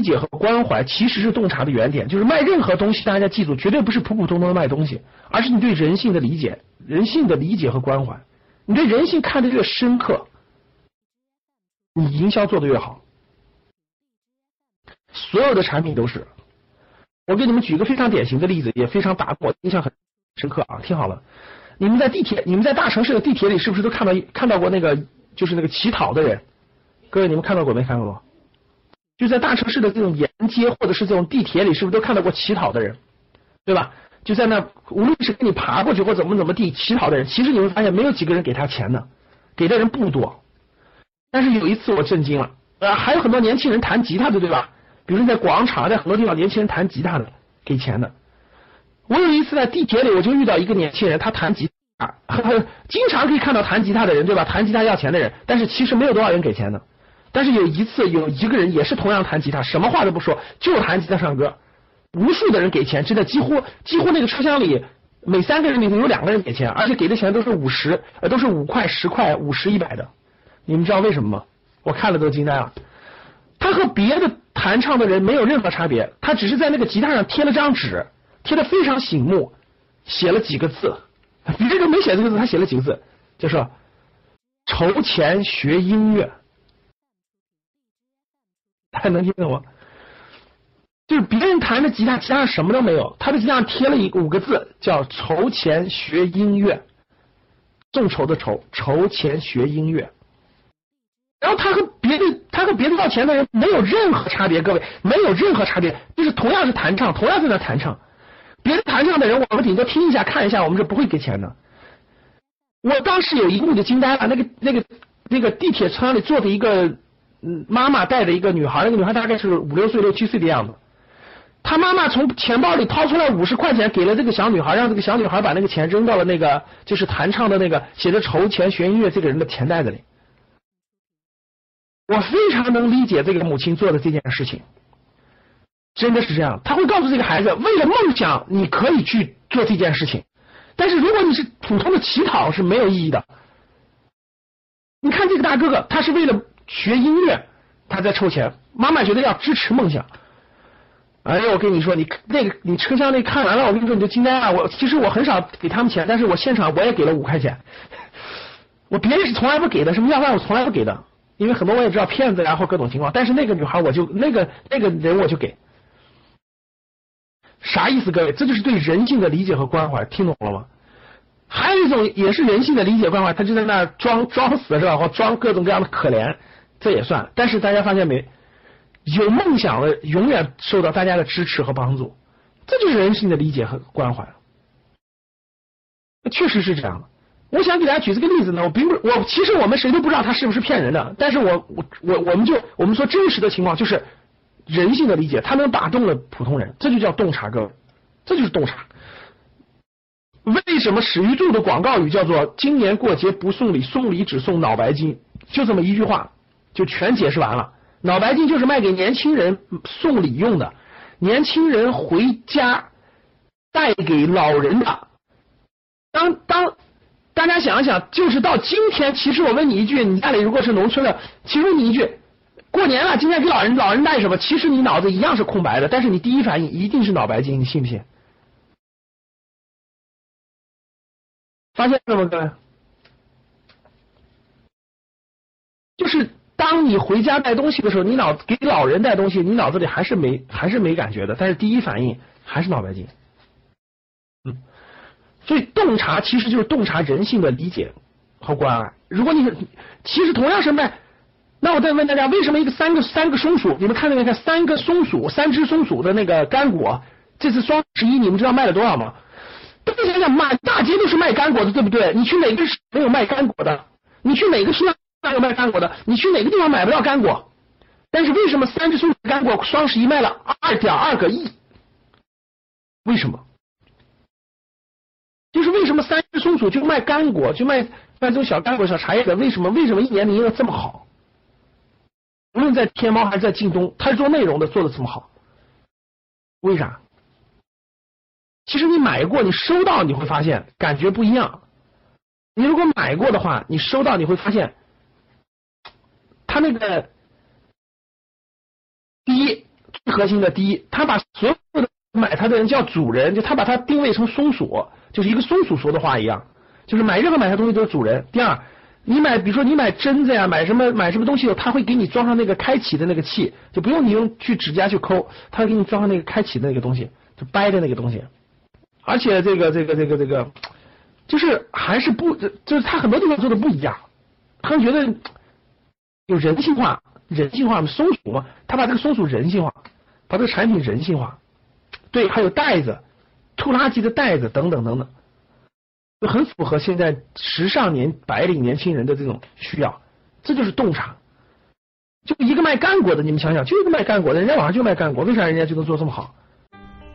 理解和关怀，其实是洞察的原点。就是卖任何东西，大家记住，绝对不是普普通通的卖东西，而是你对人性的理解、人性的理解和关怀。你对人性看得越深刻，你营销做得越好。所有的产品都是。我给你们举一个非常典型的例子，也非常打我印象很深刻啊！听好了，你们在地铁，你们在大城市的地铁里，是不是都看到看到过那个就是那个乞讨的人？各位，你们看到过没看到过？就在大城市的这种沿街或者是这种地铁里，是不是都看到过乞讨的人？对吧？就在那，无论是给你爬过去或怎么怎么地乞讨的人，其实你会发现没有几个人给他钱的，给的人不多。但是有一次我震惊了，呃，还有很多年轻人弹吉他的，对吧？比如在广场，在很多地方，年轻人弹吉他的给钱的。我有一次在地铁里，我就遇到一个年轻人，他弹吉他，经常可以看到弹吉他的人，对吧？弹吉他要钱的人，但是其实没有多少人给钱的。但是有一次，有一个人也是同样弹吉他，什么话都不说，就弹吉他唱歌，无数的人给钱，真的几乎几乎那个车厢里每三个人里头有两个人给钱，而且给的钱都是五十，呃，都是五块、十块、五十、一百的。你们知道为什么吗？我看了都惊呆了。他和别的弹唱的人没有任何差别，他只是在那个吉他上贴了张纸，贴的非常醒目，写了几个字。别人没写这个字，他写了几个字，就说筹钱学音乐。大家能听懂吗？就是别人弹的吉他，吉他什么都没有，他的吉他上贴了一五个字，叫筹钱学音乐，众筹的筹，筹钱学音乐。然后他和别的他和别的要钱的人没有任何差别，各位没有任何差别，就是同样是弹唱，同样在那弹唱，别的弹唱的人我们顶多听一下看一下，我们是不会给钱的。我当时有一幕就惊呆了，那个那个那个地铁车里坐着一个嗯妈妈带着一个女孩，那个女孩大概是五六岁六七岁的样子，她妈妈从钱包里掏出来五十块钱给了这个小女孩，让这个小女孩把那个钱扔到了那个就是弹唱的那个写着筹钱学音乐这个人的钱袋子里。我非常能理解这个母亲做的这件事情，真的是这样。他会告诉这个孩子，为了梦想，你可以去做这件事情。但是如果你是普通的乞讨，是没有意义的。你看这个大哥哥，他是为了学音乐，他在凑钱。妈妈觉得要支持梦想。哎呀，我跟你说，你那个你车厢内看完了，我跟你说你就惊呆了。我其实我很少给他们钱，但是我现场我也给了五块钱。我别人是从来不给的，什么要饭我从来不给的。因为很多我也知道骗子，然后各种情况，但是那个女孩我就那个那个人我就给，啥意思？各位，这就是对人性的理解和关怀，听懂了吗？还有一种也是人性的理解关怀，他就在那装装死是吧？或装各种各样的可怜，这也算。但是大家发现没？有梦想的永远受到大家的支持和帮助，这就是人性的理解和关怀。确实是这样的。我想给大家举这个例子呢，我并不，我其实我们谁都不知道他是不是骗人的，但是我我我我们就我们说真实的情况就是人性的理解，他能打动了普通人，这就叫洞察，各位，这就是洞察。为什么史玉柱的广告语叫做“今年过节不送礼，送礼只送脑白金”？就这么一句话，就全解释完了。脑白金就是卖给年轻人送礼用的，年轻人回家带给老人的。当当。大家想一想，就是到今天，其实我问你一句，你家里如果是农村的，其实你一句，过年了，今天给老人老人带什么？其实你脑子一样是空白的，但是你第一反应一定是脑白金，你信不信？发现了吗，各位？就是当你回家带东西的时候，你脑给老人带东西，你脑子里还是没还是没感觉的，但是第一反应还是脑白金，嗯。所以洞察其实就是洞察人性的理解和关爱。如果你其实同样是卖，那我再问大家，为什么一个三个三个松鼠，你们看到没看三个松鼠，三只松鼠的那个干果，这次双十一你们知道卖了多少吗？大家想想，满大街都是卖干果的，对不对？你去哪个没有卖干果的？你去哪个市场有卖干果的？你去哪个地方买不到干果？但是为什么三只松鼠干果双十一卖了二点二个亿？为什么？就是为什么三只松鼠就卖干果，就卖卖这种小干果、小茶叶的？为什么？为什么一年营业这么好？无论在天猫还是在京东，他是做内容的做的这么好，为啥？其实你买过，你收到你会发现感觉不一样。你如果买过的话，你收到你会发现，他那个第一最核心的第一，他把所有的买他的人叫主人，就他把它定位成松鼠，就是一个松鼠说的话一样，就是买任何买他东西都是主人。第二。你买，比如说你买针子呀，买什么买什么东西，他会给你装上那个开启的那个器，就不用你用去指甲去抠，他会给你装上那个开启的那个东西，就掰的那个东西。而且这个这个这个这个，就是还是不，就是他很多地方做的不一样，他觉得有人性化，人性化嘛，松鼠嘛，他把这个松鼠人性化，把这个产品人性化。对，还有袋子，拖拉机的袋子等等等等。就很符合现在时尚年白领年轻人的这种需要，这就是洞察。就一个卖干果的，你们想想，就一个卖干果的，人家网上就卖干果，为啥人家就能做这么好？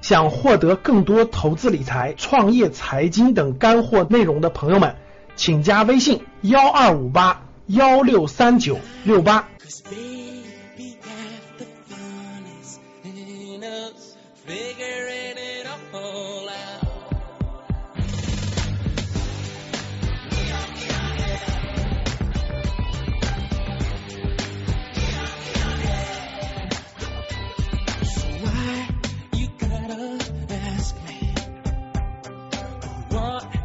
想获得更多投资理财、创业财经等干货内容的朋友们，请加微信幺二五八幺六三九六八。What?